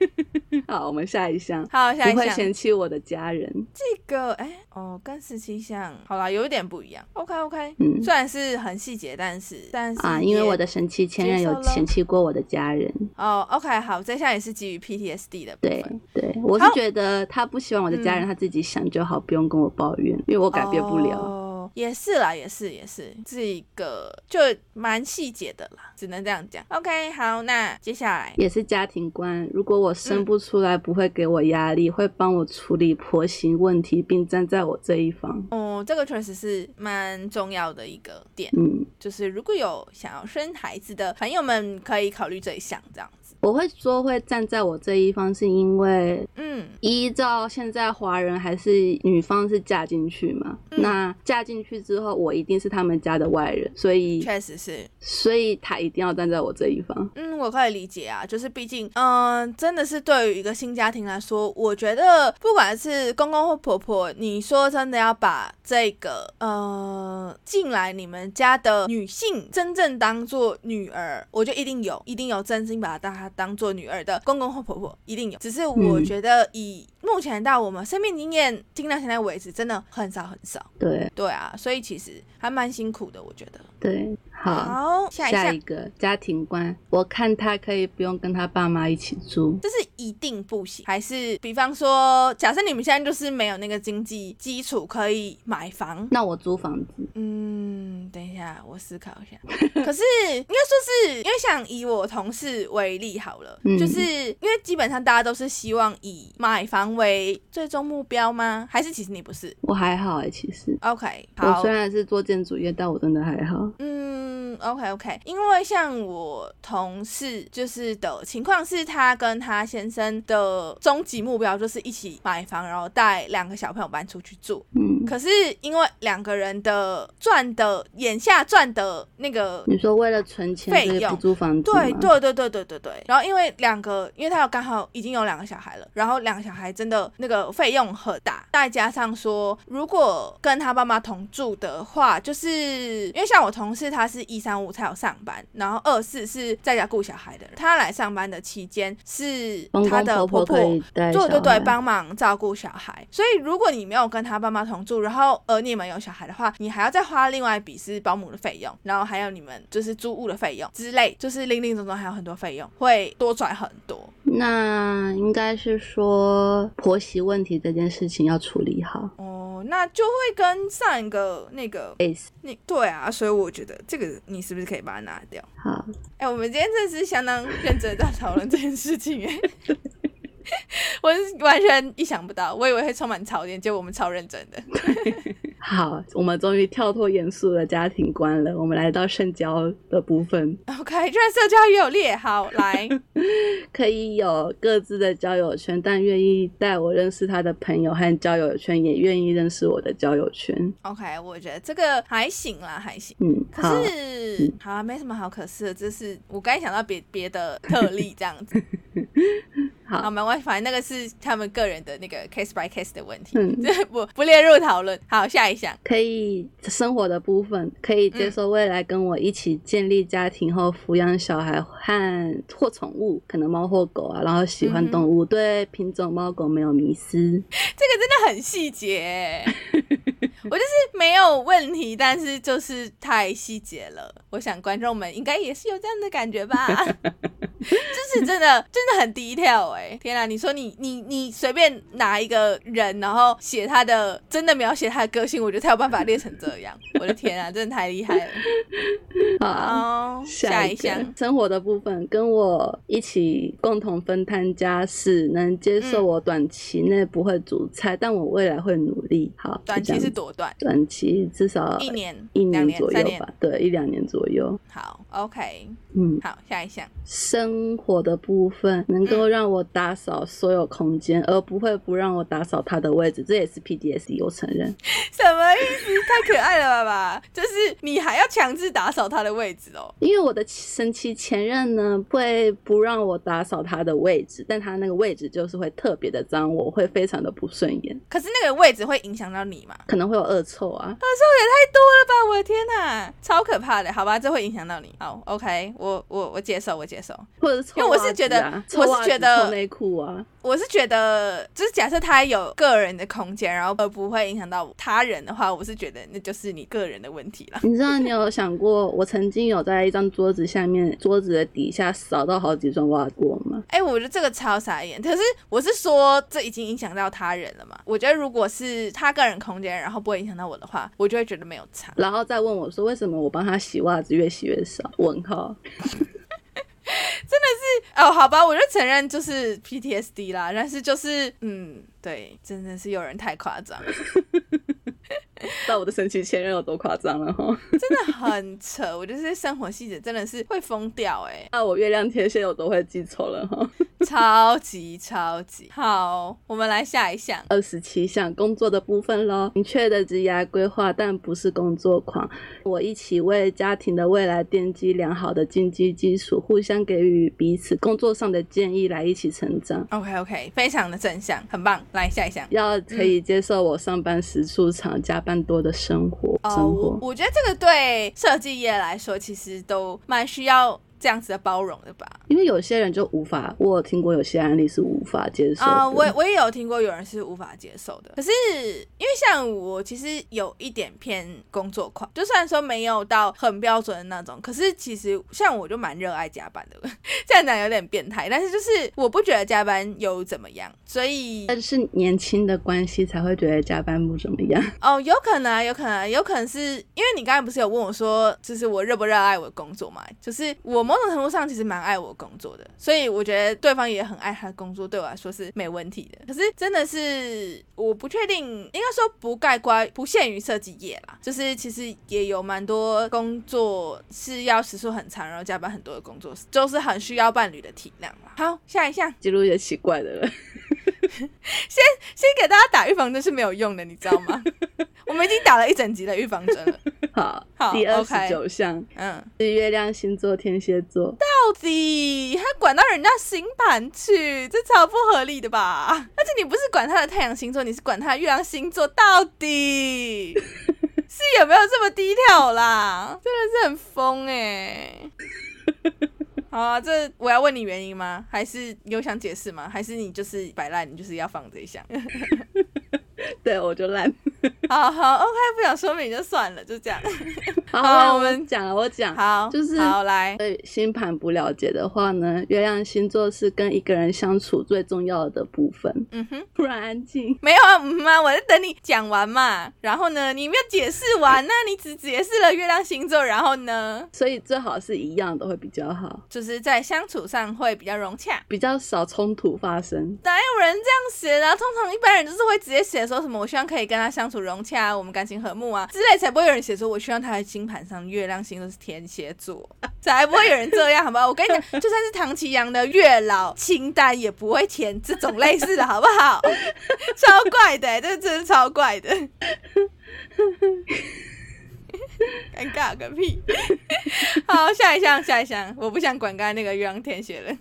[laughs] 好，我们下一项。好，下一不会项嫌弃我的家人。这个，哎，哦，跟十七项好啦，有一点不一样。OK OK，嗯虽然是很细节，但是但是啊，因为我的神奇前任有嫌弃过我的家人。哦，OK，好，这项也是基于 PTSD 的部对分。对，我是觉得他不希望我的家人嗯他自己想就好，不用跟我抱怨，因为我改变不了。哦，也是啦，也是也是，这个就蛮细节的啦，只能这样讲。OK，好，那接下来，也是家庭观，如果我生嗯不出来，不会给我压力，会帮我处理婆媳问题，并站在我这一方。哦，这个确实是蛮重要的一个点，嗯，就是如果有想要生孩子的朋友们，可以考虑这一项，这样子。我会说会站在我这一方，是因为嗯，依照现在华人还是女方是嫁进去嘛，嗯那嫁进去之后，我一定是他们家的外人，所以确实是。所以他一定要站在我这一方。嗯，我可以理解啊，就是毕竟，嗯、真的是对于一个新家庭来说，我觉得不管是公公或婆婆，你说真的要把这个呃进来你们家的女性真正当做女儿，我觉得一定有，一定有真心把她当做女儿的公公或婆婆，一定有。只是我嗯觉得以目前到我们生命经验听到现在为止，真的很少很少。对对啊，所以其实还蛮辛苦的，我觉得。对，好。好，下一项下一。个家庭观，我看他可以不用跟他爸妈一起住。这是一定不行，还是比方说，假设你们现在就是没有那个经济基础可以买房，那我租房子，嗯，等一下，我思考一下。[laughs] 可是应该说是因为像以我同事为例好了，嗯就是因为基本上大家都是希望以买房为最终目标吗？还是其实你不是我还好哎、其实？OK，好我虽，然是做建筑业，但我真的还好。嗯，，OK OK，因为像我同事就是的情况是，他跟他先生的终极目标就是一起买房，然后带两个小朋友搬出去住。嗯，可是因为两个人的赚的眼下赚的那个你说为了存钱费用所以不租房子对对对对对对对。然后因为两个，因为他有刚好已经有两个小孩了，然后两个小孩真的那个费用很大，再加上说，如果跟他爸妈同住的话，就是因为像我同事，他是一三五才有上班，然后二四是在家顾小孩的人，他来上班的期间是他的婆可以带对对对，帮忙照顾小孩。所以如果你没有跟他爸妈同住，然后而你们有小孩的话，你还要再花另外一笔是保姆的费用，然后还有你们就是租屋的费用之类，就是零零总总还有很多费用，会多出来很多。那应该是说婆媳问题这件事情要处理好。哦，那就会跟上一个那个 S 那对啊，所以我觉得这个你是不是可以把它拿掉？好，哎、我们今天真的是相当认真地在讨论这件事情哎。[laughs] 我是完全意想不到，我以为会充满槽点，结果我们超认真的。好，我们终于跳脱严肃的家庭观了，我们来到社交的部分，[laughs] OK，居然社交也有列，好来，[laughs] 可以有各自的交友圈，但愿意带我认识他的朋友和交友圈，也愿意认识我的交友圈。OK，我觉得这个还行啦，还行。嗯，可是，好啊，没什么好可是的，这是我刚才想到别别的特例这样子。[laughs] 好，好，没关系，反正那个是他们个人的那个 case by case 的问题，嗯这不不列入讨论。好，下一项。可以生活的部分，可以接受未来跟我一起建立家庭后抚养小孩和或宠物，可能猫或狗啊，然后喜欢动物，对品种猫狗没有迷失。这个真的很细节欸，我就是没有问题，但是就是太细节了。我想观众们应该也是有这样的感觉吧，[laughs] 就是真的真的很低调哎！天啊，你说你你你随便拿一个人，然后写他的真的描写他的个性，我觉得才有办法练成这样。我的天啊，真的太厉害了！[laughs] 好，好，下一项，生活的部分，跟我一起共同分摊家事，能接受嗯我短期内不会煮菜，但我未来会努力。好，短期是多短？短期至少一年、一年？左右吧，对，一两年左右。好，OK，嗯，好，下一项。生活的部分能嗯够让我打扫所有空间，而不会不让我打扫他的位置，这也是 PDSD，我承认。[laughs] 什么意思？太可爱了吧吧！[laughs] 就是你还要强制打扫他的位置哦。因为我的神奇前任呢，会不让我打扫他的位置，但他那个位置就是会特别的脏，我会非常的不顺眼，可是那个位置会影响到你吗？可能会有恶臭啊。恶臭也太多了吧！我的天哪，超可怕的。好吧，这会影响到你。好，OK，我我我我接受，我接受。或者因为我是觉得啊我是觉得臭内裤啊，我是觉得，就是假设他有个人的空间，然后而不会影响到他人的话，我是觉得那就是你个人的问题了。[laughs] 你知道你有想过，我曾经有在一张桌子下面，桌子的底下扫到好几双袜子过吗？哎、我觉得这个超傻眼。可是我是说，这已经影响到他人了嘛？我觉得如果是他个人空间，然后不会影响到我的话，我就会觉得没有差。然后再问我说，为什么我帮他洗袜子越洗越少？问号。[laughs] 哦，好吧，我就承认就是 PTSD 啦，但是就是嗯，对，真的是有人太夸张，[laughs] 知道我的神奇前任有多夸张了哈？真的很扯。我觉得这些生活细节真的是会疯掉哎、那我月亮天蝎有多会记仇了哈？[laughs] 超级超级好。我们来下一项，二十七项工作的部分喽，明确的职业规划，但不是工作狂。我一起为家庭的未来奠基良好的经济基础，互相给予彼此工作上的建议，来一起成长。OK OK，非常的正向，很棒。来下一项。要可以接受我上班时出场、加班多的生活。哦，生我活我觉得这个对设计业来说，其实都蛮需要这样子的包容的吧。因为有些人就无法，我有听过有些案例是无法接受的。啊、我我也有听过有人是无法接受的。可是因为像我，其实有一点偏工作狂，就虽然说没有到很标准的那种，可是其实像我就蛮热爱加班的。[laughs] 这样讲有点变态，但是就是我不觉得加班有怎么样，所以但是年轻的关系才会觉得加班不怎么样。哦，有可能啊，有可能啊，有可能是因为你刚才不是有问我说，就是我热不热爱我的工作嘛？就是我某种程度上其实蛮爱我工作的，所以我觉得对方也很爱他的工作，对我来说是没问题的。可是真的是我不确定，应该说不盖棺不限于设计业啦，就是其实也有蛮多工作是要时数很长，然后加班很多的工作，就是很需要伴侣的体谅啦。好，下一项，记录一些奇怪的了。[laughs] 先。先给大家打预防针是没有用的，你知道吗？[laughs] 我们已经打了一整集的预防针了。好，好第二十九项嗯，是月亮星座天蝎座。到底还管到人家星盘去，这超不合理的吧？而且你不是管他的太阳星座，你是管他的月亮星座，到底 [laughs] 是有没有这么低调啦？真的是很疯哎、[laughs] 好啊，这我要问你原因吗？还是你有想解释吗？还是你就是摆烂，你就是要放这一项？[laughs] 对，我就烂。[laughs] 好好，OK，不想说明就算了，就这样。[laughs] 好，[laughs] 好我们讲了，我讲。好，就是好来，对星盘不了解的话呢，月亮星座是跟一个人相处最重要的部分。嗯哼。突然安静，没有啊，嗯妈，我在等你讲完嘛。然后呢，你没有解释完，那你只解释了月亮星座，然后呢，所以最好是一样的会比较好，就是在相处上会比较融洽。比较少冲突发生。哪有人这样写的啊、通常一般人就是会直接写说什么，我希望可以跟他相处融洽啊，我们感情和睦啊之类，才不会有人写说我希望他的星盘上月亮星都是天蝎座，[laughs] 才不会有人这样，好不好？我跟你讲，[laughs] 就算是唐奇阳的月老清单也不会填这种类似的，好不好？[laughs] 超怪的、这真是超怪的。尴尬个屁！好，下一项，下一项，我不想管刚才那个月亮天蝎了，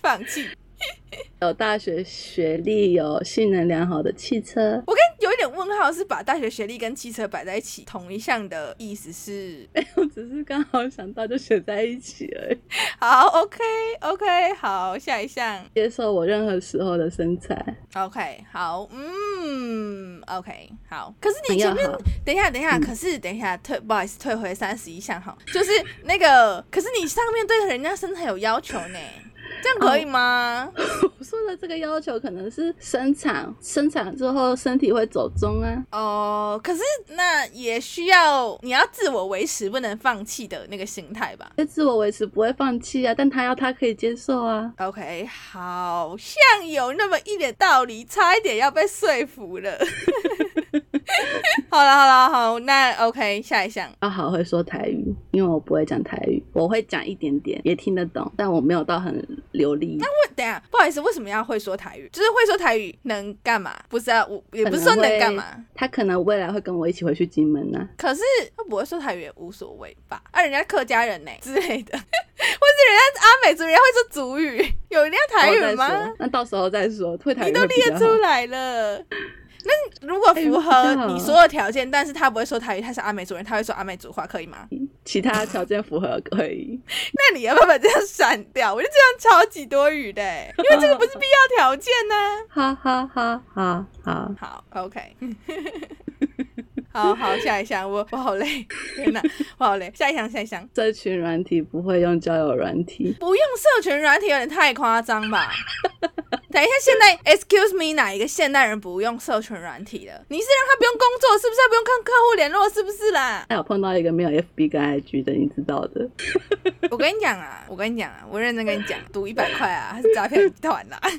放弃。[laughs] 有大学学历，有性能良好的汽车。我跟有一点问号，是把大学学历跟汽车摆在一起，同一项的意思是 [laughs] 我只是刚好想到就写在一起而已。好，OK，OK，、好，下一项接受我任何时候的身材，，OK，好，嗯，OK，好。可是你前面。等一下，等一下，可是等一下，退不好意思，退回三十一项哈，就是那个，可是你上面对人家身材有要求呢，这样可以吗？我说的这个要求可能是生产，生产之后身体会走中啊。哦，可是那也需要你要自我维持，不能放弃的那个心态吧。那自我维持不会放弃啊，但他要他可以接受啊。OK，好像有那么一点道理，差一点要被说服了。[laughs] 好了好了好，那 OK，下一项。阿豪会说台语，因为我不会讲台语，我会讲一点点，也听得懂，但我没有到很流利。那我等下，不好意思，为什么要会说台语？就是会说台语能干嘛？不是啊，我也不是说能干嘛。他可能未来会跟我一起回去金门啊呢、可是他不会说台语也无所谓吧？啊，人家客家人呢、[laughs] 之类的，[laughs] 或是人家阿美族，人家会说族语，有一定要台语吗？那到时候再说，会台语你都列出来了。那如果符合你所有条件，但是他不会说台语，他是阿美族人，他会说阿美族话，可以吗？其他条件符合可以。那你要不要把这样删掉？我就这样超级多余的欸，因为这个不是必要条件呢、哈哈哈哈哈！好，OK。好好，下一项，我我好累，天哪，我好累。下一项，下一项，社群软体不会用交友软体，不用社群软体有点太夸张吧？等一下，现在 Excuse me，哪一个现代人不用社群软体的？你是让他不用工作，是不是？他不用跟客户联络，是不是啦？还有碰到一个没有 FB 跟 IG 的，你知道的。[laughs] 我跟你讲啊，我跟你讲啊，我认真跟你讲，赌一百块啊，他是诈骗集团啊啦。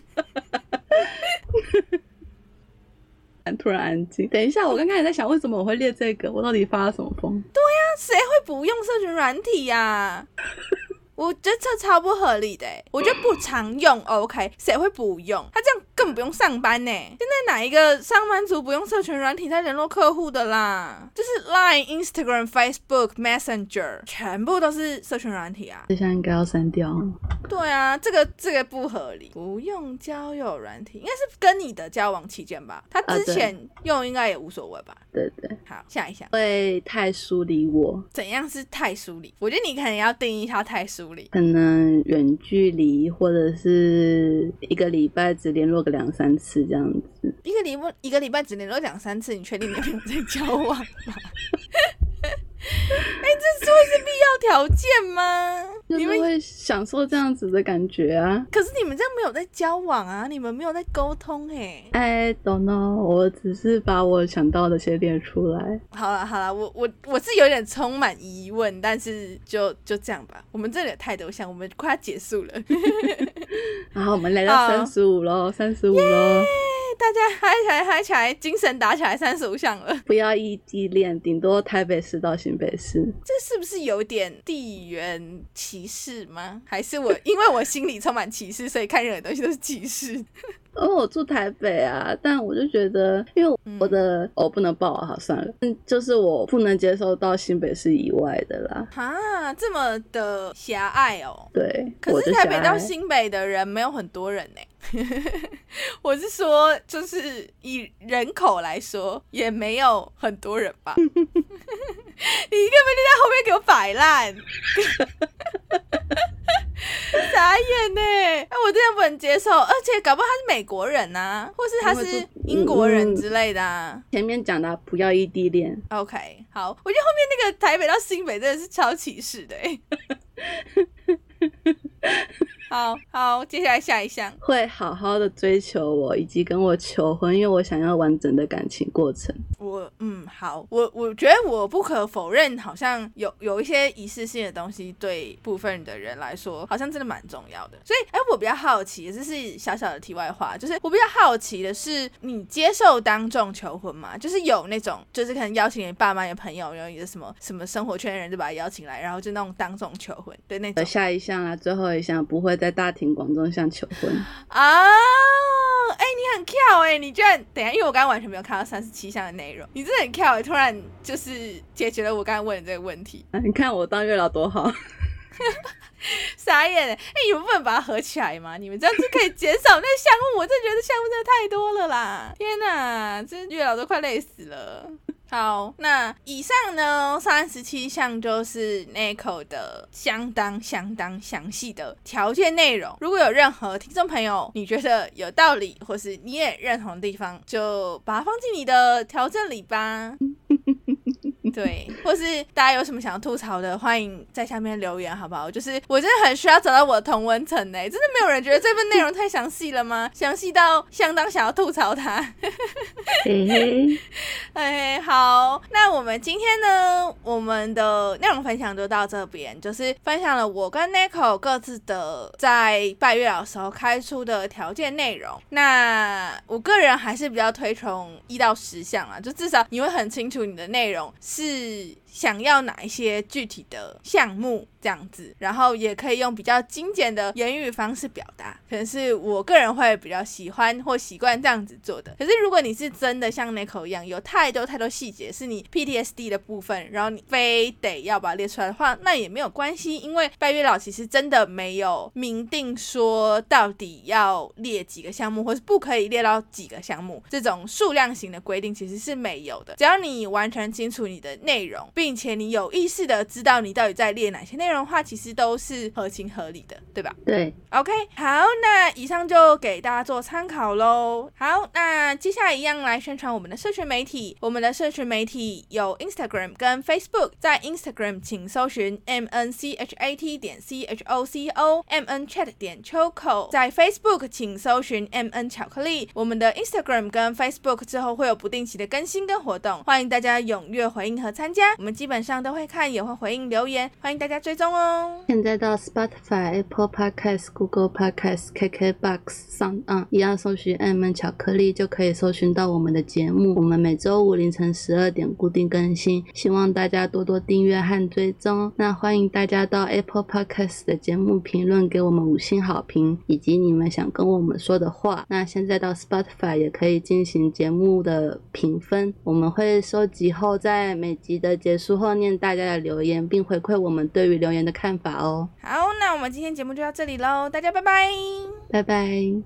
[laughs] 突然安静。等一下，我刚刚也在想，为什么我会列这个？我到底发了什么疯？谁会不用社群软体呀、我觉得这超不合理的欸，我觉得不常用，OK，谁会不用？他这样根本不用上班呢。现在哪一个上班族不用社群软体在联络客户的啦？就是 Line、Instagram、Facebook、Messenger，全部都是社群软体啊。这下应该要删掉。对啊，这个这个不合理，不用交友软体，应该是跟你的交往期间吧？他之前用应该也无所谓吧？对对，好，下一项。会太疏离我，怎样是太疏离？我觉得你可能要定义一下太疏离。可能远距离或者是一个礼拜只联络个两三次这样子。一个礼拜一个礼拜只联络两三次，你确定你们有在交往吗？[laughs] [laughs] 哎、这是会是必要条件吗？[laughs] 你们会享受这样子的感觉啊。可是你们这样没有在交往啊，你们没有在沟通哎、I don't know，我只是把我想到的先列出来。好了好了，我我我是有点充满疑问，但是就就这样吧。我们这里有太多项，我们快要结束了，[laughs] 然后我们来到三十五喽，三十五喽，大家嗨起来嗨起来，精神打起来，三十五项了。不要异地恋，顶多台北市到新北市。这是不是有点地缘歧视吗？还是我因为我心里充满歧视，所以看任何东西都是歧视？哦，我住台北啊，但我就觉得，因为我的、哦不能报啊，好算了，嗯，就是我不能接受到新北市以外的啦。啊，这么的狭隘哦。对，可是台北到新北的人没有很多人呢。[laughs] 我是说，就是以人口来说，也没有很多人吧。[laughs] 你根本就在后面给我摆烂，[laughs] 傻眼呢！哎，我真的不能接受，而且搞不好他是美国人呐、或是他是英国人嗯之类的啊。前面讲的不要异地恋，OK，好，我觉得后面那个台北到新北真的是超歧视的哎。[laughs] 好好，接下来下一项。会好好的追求我，以及跟我求婚，因为我想要完整的感情过程。我嗯好，我我觉得我不可否认，好像有有一些仪式性的东西，对部分的人来说，好像真的蛮重要的。所以，哎，我比较好奇，这是小小的题外话，就是我比较好奇的是，你接受当众求婚吗？就是有那种，就是可能邀请你爸妈、你的朋友，然后你的什么什么生活圈的人，就把他邀请来，然后就那种当众求婚的那下一项啊，最后一项不会在大庭广众下求婚。啊。哎、你很跳哎、你居然等一下，因为我刚刚完全没有看到三十七项的内容，你真的很跳哎、突然就是解决了我刚刚问的这个问题，啊你看我当月老多好，[laughs] 傻眼哎、哎、你们不能把它合起来吗？你们这样子可以减少那个项目，我真的觉得项目真的太多了啦！天哪，这月老都快累死了。好，那以上呢三十七项就是 Nico 的相当相当详细的条件内容。如果有任何听众朋友你觉得有道理，或是你也认同的地方，就把它放进你的条件里吧。[laughs] 对，或是大家有什么想要吐槽的，欢迎在下面留言，好不好？就是我真的很需要找到我的同文层呢，真的没有人觉得这份内容太详细了吗？[laughs] 详细到相当想要吐槽它。嘿嘿，[laughs] 哎，好，那我们今天呢，我们的内容分享就到这边，就是分享了我跟 Nico 各自的在拜月老时候开出的条件内容。那我个人还是比较推崇一到十项啊，就至少你会很清楚你的内容是想要哪一些具体的项目这样子，然后也可以用比较精简的言语方式表达，可能是我个人会比较喜欢或习惯这样子做的。可是如果你是真的像 Nico 一样，有太多太多细节是你 PTSD 的部分，然后你非得要把它列出来的话，那也没有关系，因为拜月老其实真的没有明定说到底要列几个项目，或是不可以列到几个项目，这种数量型的规定其实是没有的。只要你完全清楚你的内容，并且你有意识的知道你到底在列哪些内容的话，其实都是合情合理的，对吧？对，OK，好，那以上就给大家做参考喽。好，那接下来一样来宣传我们的社群媒体。我们的社群媒体有 Instagram 跟 Facebook，在 Instagram 请搜寻 M N C H A T 点 C H O C O M N Chat 点 choco，，在 Facebook 请搜寻 M N 巧克力。我们的 Instagram 跟 Facebook 之后会有不定期的更新跟活动，欢迎大家踊跃回应和参加。我们基本上都会看，也会回应留言，欢迎大家追踪哦。现在到 Spotify、Apple Podcast、Google Podcast、KKBox 上啊，一样搜寻 M 巧克力就可以搜寻到我们的节目。我们每周五凌晨十二点固定更新，希望大家多多订阅和追踪。那欢迎大家到 Apple Podcast 的节目评论给我们五星好评，以及你们想跟我们说的话。那现在到 Spotify 也可以进行节目的评分，我们会收集后在每集的节结束后念大家的留言，并回馈我们对于留言的看法哦。好，那我们今天节目就到这里喽，大家拜拜。拜拜。